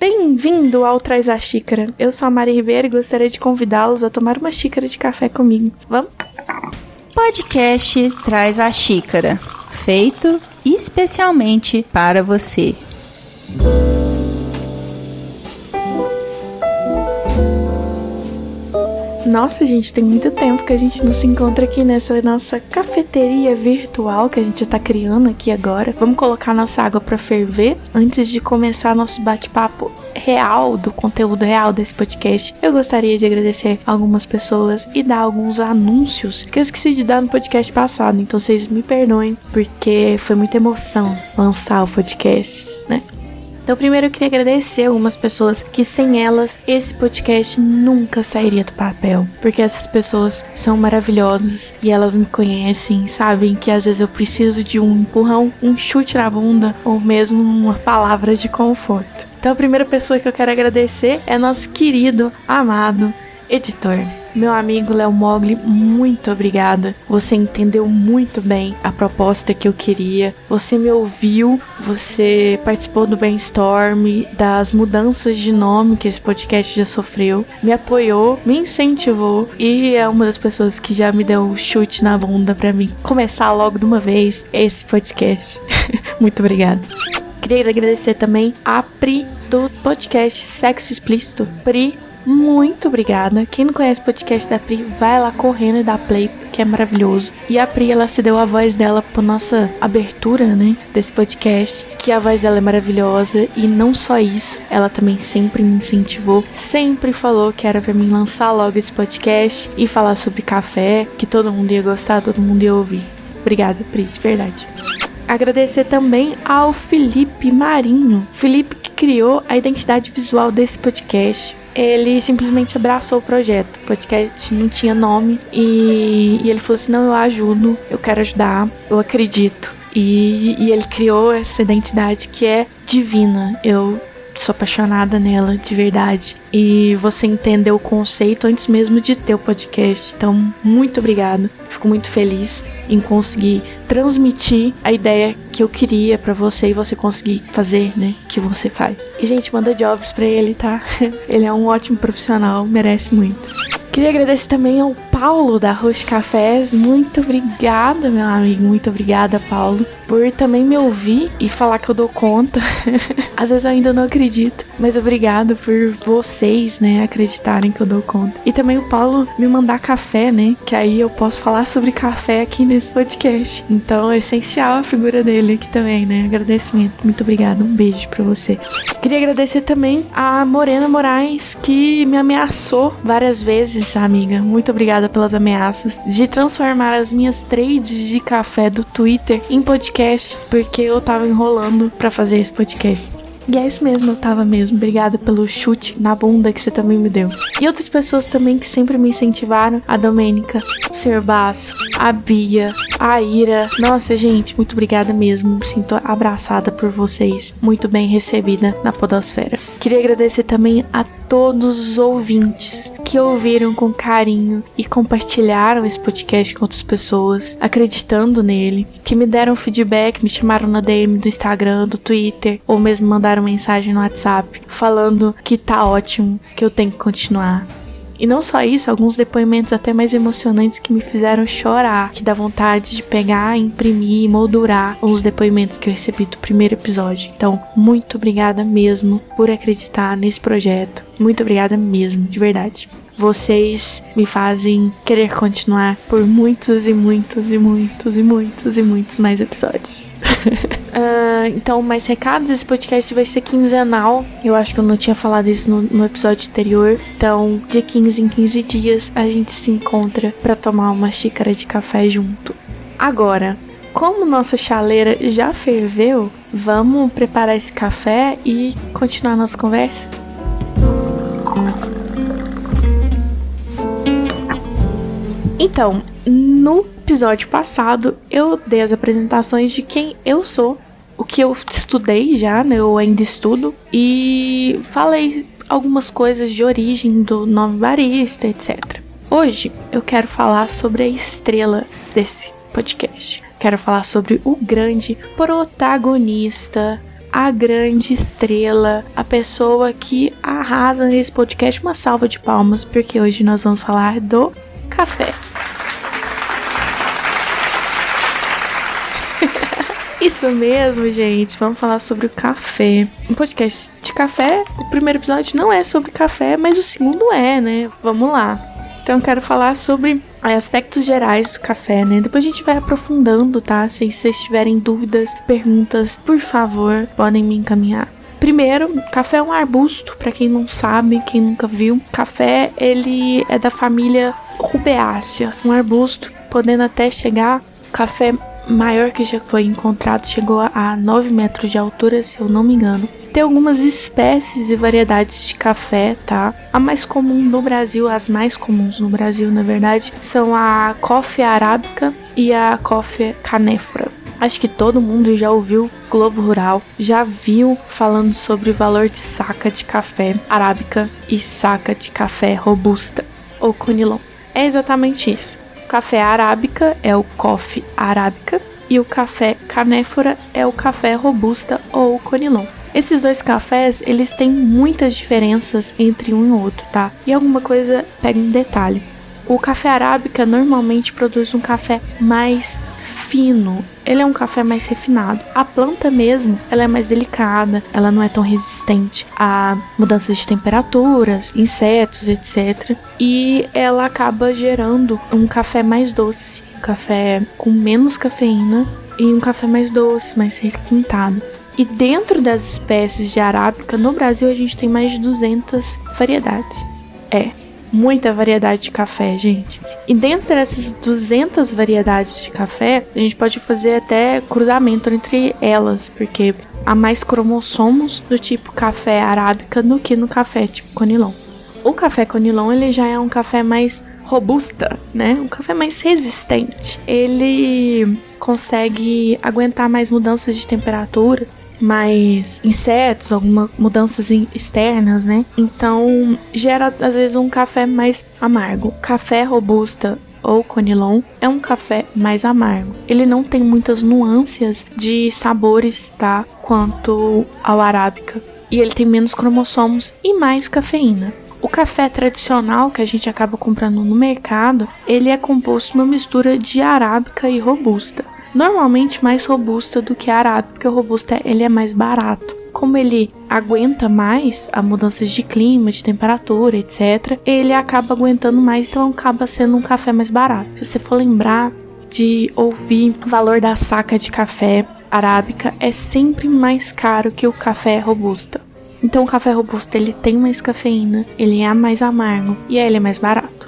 Bem-vindo ao Traz a Xícara. Eu sou a Maria Ribeiro e gostaria de convidá-los a tomar uma xícara de café comigo. Vamos? Podcast Traz a Xícara, feito especialmente para você. Nossa, gente, tem muito tempo que a gente não se encontra aqui nessa nossa cafeteria virtual que a gente já tá criando aqui agora. Vamos colocar nossa água para ferver antes de começar nosso bate-papo real do conteúdo real desse podcast. Eu gostaria de agradecer algumas pessoas e dar alguns anúncios que eu esqueci de dar no podcast passado, então vocês me perdoem porque foi muita emoção lançar o podcast, né? Então, primeiro eu queria agradecer algumas pessoas que sem elas esse podcast nunca sairia do papel, porque essas pessoas são maravilhosas e elas me conhecem, sabem que às vezes eu preciso de um empurrão, um chute na bunda ou mesmo uma palavra de conforto. Então, a primeira pessoa que eu quero agradecer é nosso querido, amado editor. Meu amigo Léo Mogli, muito obrigada. Você entendeu muito bem a proposta que eu queria. Você me ouviu, você participou do brainstorm, das mudanças de nome que esse podcast já sofreu, me apoiou, me incentivou e é uma das pessoas que já me deu um chute na bunda para mim começar logo de uma vez esse podcast. muito obrigada. Queria agradecer também a Pri do podcast Sexo Explícito. Pri, muito obrigada. Quem não conhece o podcast da Pri, vai lá correndo e dá play, que é maravilhoso. E a Pri, ela se deu a voz dela por nossa abertura, né, desse podcast, que a voz dela é maravilhosa e não só isso, ela também sempre me incentivou, sempre falou que era para mim lançar logo esse podcast e falar sobre café, que todo mundo ia gostar, todo mundo ia ouvir. Obrigada, Pri, de verdade agradecer também ao Felipe Marinho. Felipe que criou a identidade visual desse podcast. Ele simplesmente abraçou o projeto. O podcast não tinha nome e, e ele falou assim: não, eu ajudo, eu quero ajudar, eu acredito. E, e ele criou essa identidade que é divina. Eu sou apaixonada nela de verdade. E você entendeu o conceito antes mesmo de ter o podcast. Então, muito obrigado. Fico muito feliz em conseguir transmitir a ideia que eu queria para você e você conseguir fazer, né? Que você faz. E gente, manda jobs para ele, tá? ele é um ótimo profissional, merece muito. Queria agradecer também ao Paulo da Roche Cafés. Muito obrigada, meu amigo. Muito obrigada, Paulo, por também me ouvir e falar que eu dou conta. Às vezes eu ainda não acredito, mas obrigado por vocês, né, acreditarem que eu dou conta. E também o Paulo me mandar café, né, que aí eu posso falar sobre café aqui nesse podcast. Então é essencial a figura dele aqui também, né? Agradecimento. Muito obrigada. Um beijo para você. Queria agradecer também a Morena Moraes que me ameaçou várias vezes amiga. Muito obrigada pelas ameaças de transformar as minhas trades de café do Twitter em podcast, porque eu tava enrolando para fazer esse podcast. E é isso mesmo, eu tava mesmo. Obrigada pelo chute na bunda que você também me deu. E outras pessoas também que sempre me incentivaram: a Domênica, o Sr. Basso, a Bia, a Ira. Nossa, gente, muito obrigada mesmo. Me sinto abraçada por vocês. Muito bem recebida na Podosfera. Queria agradecer também a todos os ouvintes que ouviram com carinho e compartilharam esse podcast com outras pessoas, acreditando nele, que me deram feedback, me chamaram na DM do Instagram, do Twitter, ou mesmo mandaram mensagem no WhatsApp falando que tá ótimo, que eu tenho que continuar. E não só isso, alguns depoimentos até mais emocionantes que me fizeram chorar, que dá vontade de pegar, imprimir e moldurar os depoimentos que eu recebi do primeiro episódio. Então, muito obrigada mesmo por acreditar nesse projeto. Muito obrigada mesmo, de verdade. Vocês me fazem querer continuar por muitos e muitos e muitos e muitos e muitos mais episódios. uh, então, mais recados. Esse podcast vai ser quinzenal. Eu acho que eu não tinha falado isso no, no episódio anterior. Então, de 15 em 15 dias, a gente se encontra para tomar uma xícara de café junto. Agora, como nossa chaleira já ferveu, vamos preparar esse café e continuar nossa conversa? Então, no episódio passado, eu dei as apresentações de quem eu sou, o que eu estudei já, né? Eu ainda estudo, e falei algumas coisas de origem do nome barista, etc. Hoje eu quero falar sobre a estrela desse podcast. Quero falar sobre o grande protagonista a grande estrela, a pessoa que arrasa nesse podcast. Uma salva de palmas, porque hoje nós vamos falar do café. Isso mesmo, gente. Vamos falar sobre o café. Um podcast de café. O primeiro episódio não é sobre café, mas o segundo é, né? Vamos lá. Então quero falar sobre aspectos gerais do café, né? Depois a gente vai aprofundando, tá? Se vocês tiverem dúvidas, perguntas, por favor, podem me encaminhar. Primeiro, café é um arbusto, para quem não sabe, quem nunca viu. Café, ele é da família Rubeácea, um arbusto, podendo até chegar café maior que já foi encontrado chegou a 9 metros de altura, se eu não me engano. Tem algumas espécies e variedades de café, tá? A mais comum no Brasil, as mais comuns no Brasil, na verdade, são a coffee arábica e a coffee canéfora. Acho que todo mundo já ouviu Globo Rural, já viu falando sobre o valor de saca de café arábica e saca de café robusta ou conilon. É exatamente isso café arábica é o coffee arábica e o café canéfora é o café robusta ou conilon. Esses dois cafés, eles têm muitas diferenças entre um e outro, tá? E alguma coisa pega em detalhe. O café arábica normalmente produz um café mais fino, ele é um café mais refinado. A planta mesmo, ela é mais delicada, ela não é tão resistente a mudanças de temperaturas, insetos, etc. E ela acaba gerando um café mais doce, um café com menos cafeína e um café mais doce, mais requintado. E dentro das espécies de arábica, no Brasil a gente tem mais de 200 variedades. É, muita variedade de café, gente. E dentro dessas 200 variedades de café, a gente pode fazer até cruzamento entre elas, porque há mais cromossomos do tipo café arábica do que no café tipo conilon. O café conilon ele já é um café mais robusta, né? Um café mais resistente. Ele consegue aguentar mais mudanças de temperatura mais insetos, algumas mudanças externas, né? Então gera às vezes um café mais amargo. Café robusta ou conilon é um café mais amargo. Ele não tem muitas nuances de sabores, tá? Quanto ao arábica. E ele tem menos cromossomos e mais cafeína. O café tradicional que a gente acaba comprando no mercado, ele é composto de uma mistura de arábica e robusta normalmente mais robusta do que a arábica, porque o robusta ele é mais barato. Como ele aguenta mais a mudanças de clima, de temperatura, etc., ele acaba aguentando mais, então acaba sendo um café mais barato. Se você for lembrar de ouvir o valor da saca de café arábica, é sempre mais caro que o café robusta. Então o café robusto ele tem mais cafeína, ele é mais amargo e ele é mais barato.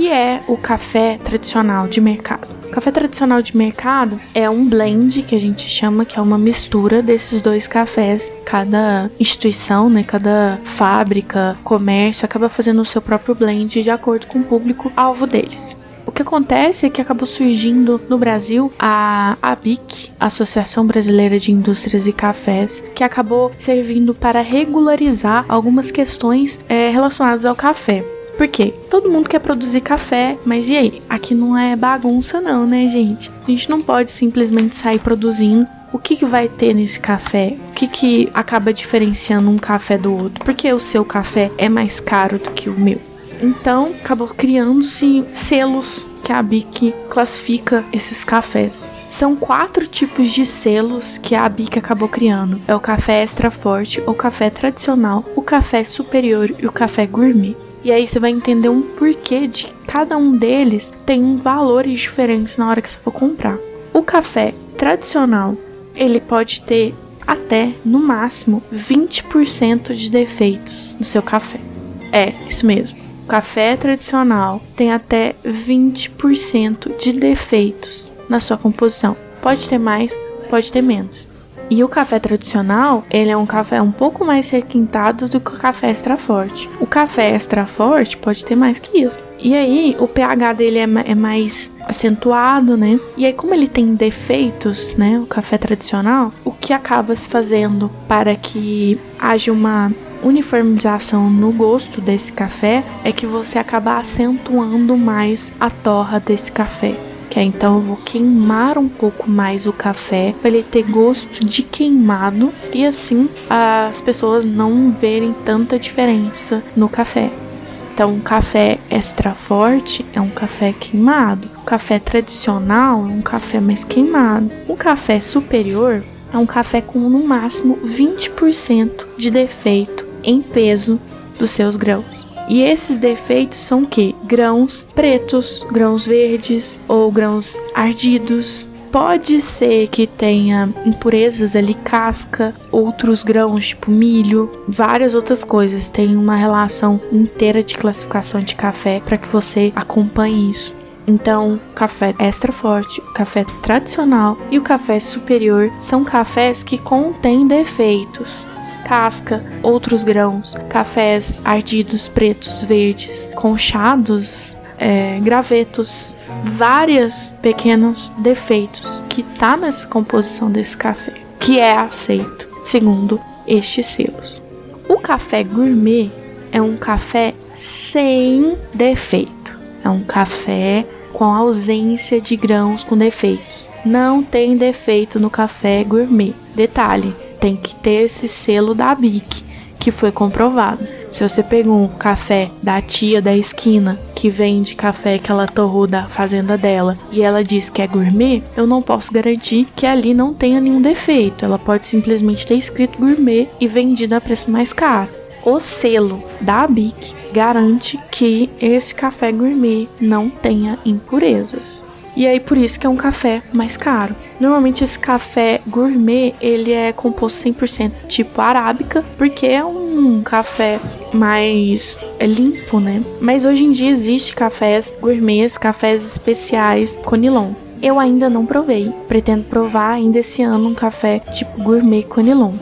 Que é o café tradicional de mercado? Café tradicional de mercado é um blend que a gente chama que é uma mistura desses dois cafés. Cada instituição, né, cada fábrica, comércio acaba fazendo o seu próprio blend de acordo com o público alvo deles. O que acontece é que acabou surgindo no Brasil a ABIC, Associação Brasileira de Indústrias e Cafés, que acabou servindo para regularizar algumas questões é, relacionadas ao café. Por quê? Todo mundo quer produzir café, mas e aí? Aqui não é bagunça não, né, gente? A gente não pode simplesmente sair produzindo o que, que, vai ter nesse café? O que, que acaba diferenciando um café do outro? Porque o seu café é mais caro do que o meu. Então, acabou criando-se selos que a BIC classifica esses cafés. São quatro tipos de selos que a BIC acabou criando: é o café extra forte, o café tradicional, o café superior e o café gourmet. E aí você vai entender um porquê de cada um deles tem valores diferentes na hora que você for comprar. O café tradicional, ele pode ter até no máximo 20% de defeitos no seu café. É, isso mesmo. O café tradicional tem até 20% de defeitos na sua composição. Pode ter mais, pode ter menos. E o café tradicional, ele é um café um pouco mais requintado do que o café extra forte. O café extra forte pode ter mais que isso. E aí, o pH dele é, é mais acentuado, né? E aí, como ele tem defeitos, né? O café tradicional, o que acaba se fazendo para que haja uma uniformização no gosto desse café é que você acaba acentuando mais a torra desse café. Que é então eu vou queimar um pouco mais o café para ele ter gosto de queimado e assim as pessoas não verem tanta diferença no café. Então, um café extra forte é um café queimado. O café tradicional é um café mais queimado. O café superior é um café com no máximo 20% de defeito em peso dos seus grãos. E esses defeitos são que grãos pretos, grãos verdes ou grãos ardidos, Pode ser que tenha impurezas ali, casca, outros grãos, tipo milho, várias outras coisas. Tem uma relação inteira de classificação de café para que você acompanhe isso. Então, café extra forte, café tradicional e o café superior são cafés que contêm defeitos casca, outros grãos, cafés ardidos, pretos, verdes, conchados, é, gravetos, vários pequenos defeitos que tá nessa composição desse café, que é aceito segundo estes selos. O café gourmet é um café sem defeito. É um café com ausência de grãos com defeitos. Não tem defeito no café gourmet. Detalhe, tem que ter esse selo da BIC, que foi comprovado. Se você pegou um café da tia da esquina que vende café que ela torrou da fazenda dela e ela diz que é gourmet, eu não posso garantir que ali não tenha nenhum defeito. Ela pode simplesmente ter escrito gourmet e vendido a preço mais caro. O selo da BIC garante que esse café gourmet não tenha impurezas. E aí por isso que é um café mais caro. Normalmente esse café gourmet, ele é composto 100% tipo arábica, porque é um café mais limpo, né? Mas hoje em dia existe cafés gourmets, cafés especiais conilon. Eu ainda não provei, pretendo provar ainda esse ano um café tipo gourmet conilon.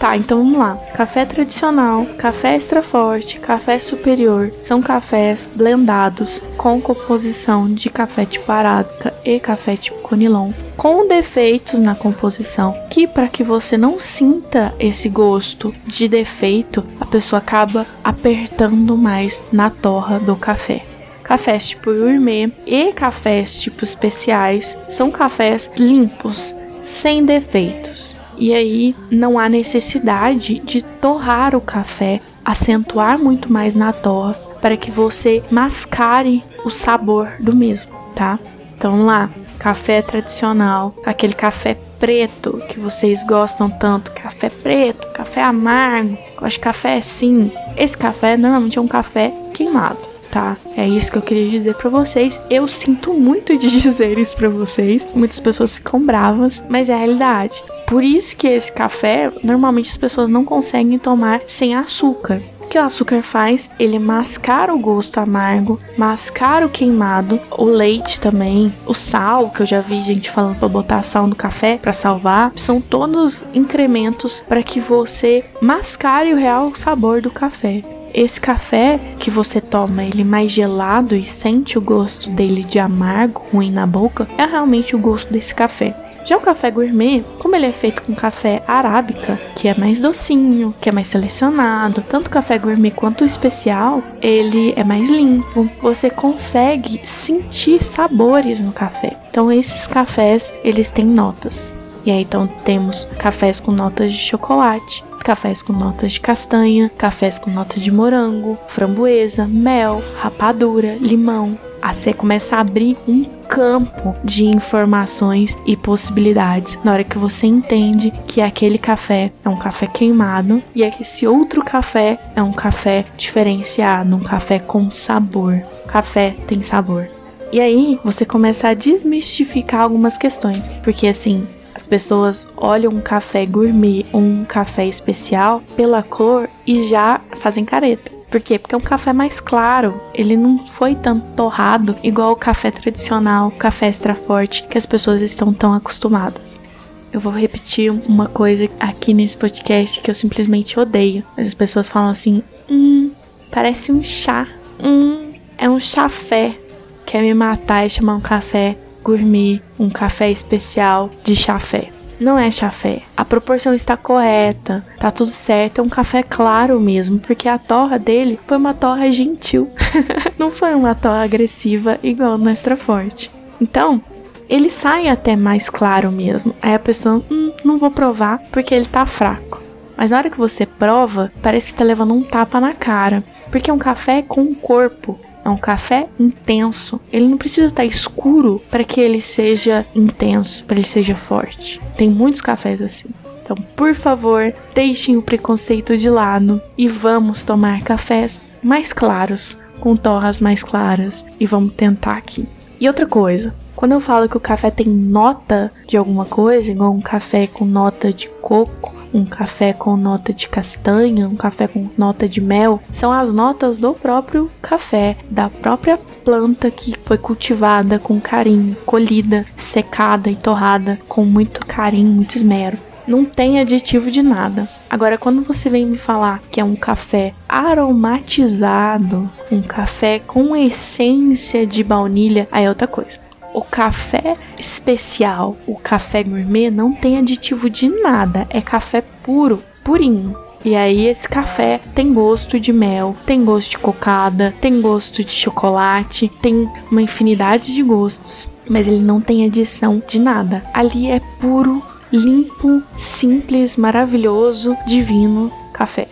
Tá, então vamos lá. Café tradicional, café extra forte, café superior são cafés blendados com composição de café tipo arábica e café tipo conilon, com defeitos na composição, que para que você não sinta esse gosto de defeito, a pessoa acaba apertando mais na torra do café cafés tipo gourmet e cafés tipo especiais são cafés limpos, sem defeitos. E aí não há necessidade de torrar o café, acentuar muito mais na torra para que você mascare o sabor do mesmo, tá? Então lá, café tradicional, aquele café preto que vocês gostam tanto, café preto, café amargo, gosto de café assim. Esse café normalmente é um café queimado tá? É isso que eu queria dizer para vocês. Eu sinto muito de dizer isso para vocês. Muitas pessoas ficam bravas, mas é a realidade. Por isso que esse café, normalmente as pessoas não conseguem tomar sem açúcar. O que o açúcar faz? Ele mascara o gosto amargo, mascara o queimado, o leite também, o sal, que eu já vi gente falando para botar sal no café para salvar, são todos incrementos para que você mascare o real sabor do café. Esse café que você toma ele mais gelado e sente o gosto dele de amargo, ruim na boca, é realmente o gosto desse café. Já o café gourmet, como ele é feito com café arábica, que é mais docinho, que é mais selecionado, tanto o café gourmet quanto o especial, ele é mais limpo. Você consegue sentir sabores no café. Então esses cafés, eles têm notas. E aí então temos cafés com notas de chocolate, cafés com notas de castanha, cafés com notas de morango, framboesa, mel, rapadura, limão. Aí você começa a abrir um campo de informações e possibilidades na hora que você entende que aquele café é um café queimado e é que esse outro café é um café diferenciado, um café com sabor. Café tem sabor. E aí você começa a desmistificar algumas questões, porque assim, as pessoas olham um café gourmet ou um café especial pela cor e já fazem careta. Por quê? Porque é um café mais claro. Ele não foi tão torrado igual o café tradicional, o café extra forte, que as pessoas estão tão acostumadas. Eu vou repetir uma coisa aqui nesse podcast que eu simplesmente odeio. As pessoas falam assim: hum, parece um chá. Hum, é um chafé. Quer me matar e chamar um café gourmet, um café especial de chafé. Não é chafé. A proporção está correta, tá tudo certo, é um café claro mesmo, porque a torra dele foi uma torra gentil. Não foi uma torra agressiva igual a Extra Forte. Então, ele sai até mais claro mesmo. Aí a pessoa, hum, não vou provar porque ele tá fraco. Mas na hora que você prova, parece que tá levando um tapa na cara. Porque é um café com corpo. É um café intenso. Ele não precisa estar escuro para que ele seja intenso, para ele seja forte. Tem muitos cafés assim. Então, por favor, deixem o preconceito de lado e vamos tomar cafés mais claros, com torras mais claras e vamos tentar aqui. E outra coisa, quando eu falo que o café tem nota de alguma coisa, igual um café com nota de coco, um café com nota de castanha, um café com nota de mel, são as notas do próprio café, da própria planta que foi cultivada com carinho, colhida, secada e torrada com muito carinho, muito esmero. Não tem aditivo de nada. Agora, quando você vem me falar que é um café aromatizado, um café com essência de baunilha, aí é outra coisa. O café especial, o café gourmet, não tem aditivo de nada. É café puro, purinho. E aí esse café tem gosto de mel, tem gosto de cocada, tem gosto de chocolate, tem uma infinidade de gostos, mas ele não tem adição de nada. Ali é puro, limpo, simples, maravilhoso, divino café.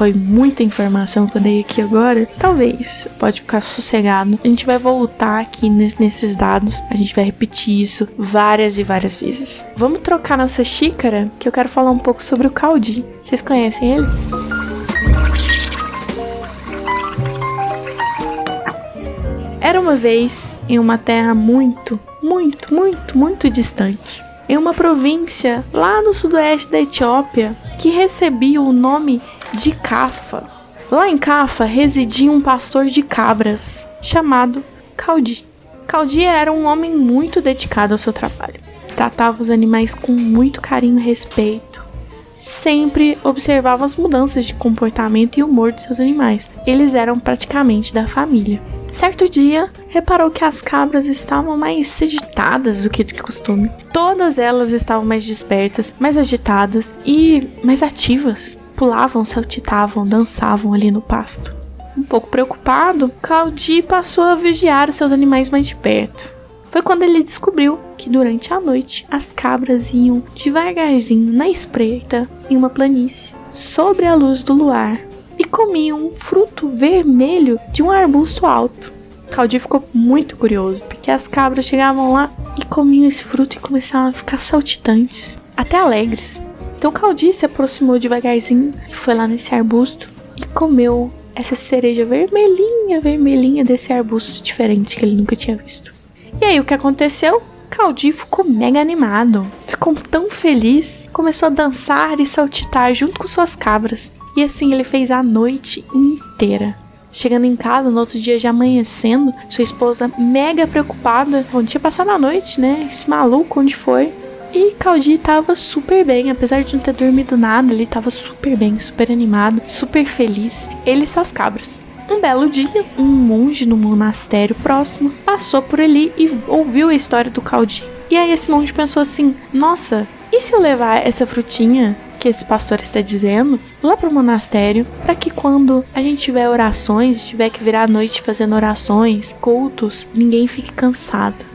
Foi muita informação que eu dei aqui agora. Talvez, pode ficar sossegado. A gente vai voltar aqui nesses dados. A gente vai repetir isso várias e várias vezes. Vamos trocar nossa xícara, que eu quero falar um pouco sobre o Caldi. Vocês conhecem ele? Era uma vez em uma terra muito, muito, muito, muito distante, em uma província lá no sudoeste da Etiópia, que recebia o nome de Cafa. Lá em Cafa residia um pastor de cabras chamado Caldi. Caldi era um homem muito dedicado ao seu trabalho. Tratava os animais com muito carinho e respeito. Sempre observava as mudanças de comportamento e humor de seus animais. Eles eram praticamente da família. Certo dia, reparou que as cabras estavam mais agitadas do que de costume. Todas elas estavam mais despertas, mais agitadas e mais ativas pulavam, saltitavam, dançavam ali no pasto. Um pouco preocupado, Caldi passou a vigiar os seus animais mais de perto. Foi quando ele descobriu que durante a noite as cabras iam devagarzinho na espreita em uma planície, sobre a luz do luar, e comiam um fruto vermelho de um arbusto alto. Caldi ficou muito curioso, porque as cabras chegavam lá e comiam esse fruto e começavam a ficar saltitantes, até alegres. Então Caldi se aproximou devagarzinho e foi lá nesse arbusto e comeu essa cereja vermelhinha, vermelhinha desse arbusto diferente que ele nunca tinha visto. E aí o que aconteceu? Caldi ficou mega animado, ficou tão feliz, começou a dançar e saltitar junto com suas cabras. E assim ele fez a noite inteira. Chegando em casa, no outro dia já amanhecendo, sua esposa mega preocupada, onde tinha passado a noite, né? Esse maluco, onde foi? E Caldi tava super bem, apesar de não ter dormido nada, ele tava super bem, super animado, super feliz. Ele e suas cabras. Um belo dia, um monge no monastério próximo passou por ali e ouviu a história do Caldi. E aí esse monge pensou assim: "Nossa, e se eu levar essa frutinha que esse pastor está dizendo lá pro monastério, para que quando a gente tiver orações, tiver que virar a noite fazendo orações, cultos, ninguém fique cansado.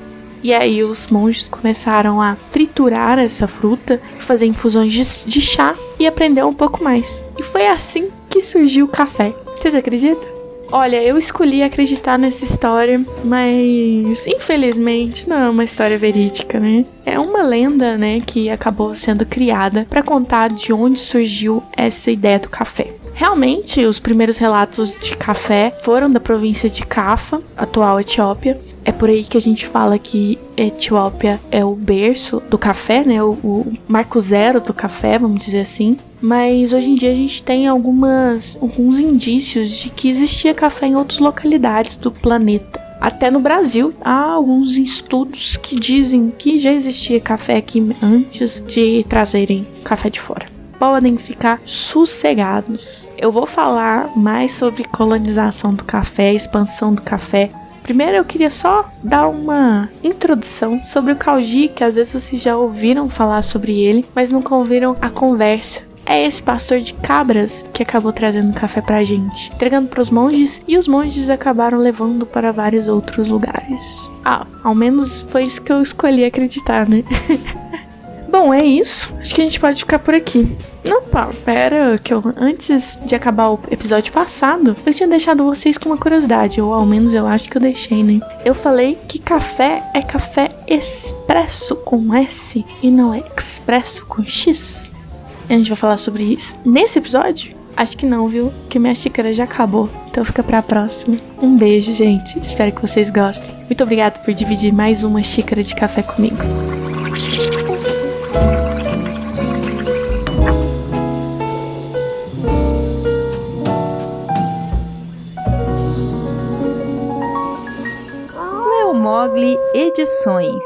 E aí os monges começaram a triturar essa fruta, fazer infusões de, de chá e aprender um pouco mais. E foi assim que surgiu o café. Vocês acreditam? Olha, eu escolhi acreditar nessa história, mas infelizmente não é uma história verídica, né? É uma lenda, né, que acabou sendo criada para contar de onde surgiu essa ideia do café. Realmente, os primeiros relatos de café foram da província de Cafa, atual Etiópia, é por aí que a gente fala que Etiópia é o berço do café, né? O, o, marco zero do café, vamos dizer assim. Mas hoje em dia a gente tem algumas, alguns indícios de que existia café em outras localidades do planeta. Até no Brasil, há alguns estudos que dizem que já existia café aqui antes de trazerem café de fora podem ficar sossegados. Eu vou falar mais sobre colonização do café, expansão do café Primeiro eu queria só dar uma introdução sobre o Calgi, que às vezes vocês já ouviram falar sobre ele, mas nunca ouviram a conversa. É esse pastor de cabras que acabou trazendo café pra gente, entregando para os monges e os monges acabaram levando para vários outros lugares. Ah, ao menos foi isso que eu escolhi acreditar, né? Bom, é isso. Acho que a gente pode ficar por aqui. Não, pera, que eu antes de acabar o episódio passado, eu tinha deixado vocês com uma curiosidade, ou ao menos eu acho que eu deixei, né? Eu falei que café é café expresso com S e não é expresso com X. A gente vai falar sobre isso nesse episódio? Acho que não, viu? Que minha xícara já acabou. Então fica pra próxima. Um beijo, gente. Espero que vocês gostem. Muito obrigado por dividir mais uma xícara de café comigo. Mogli Edições.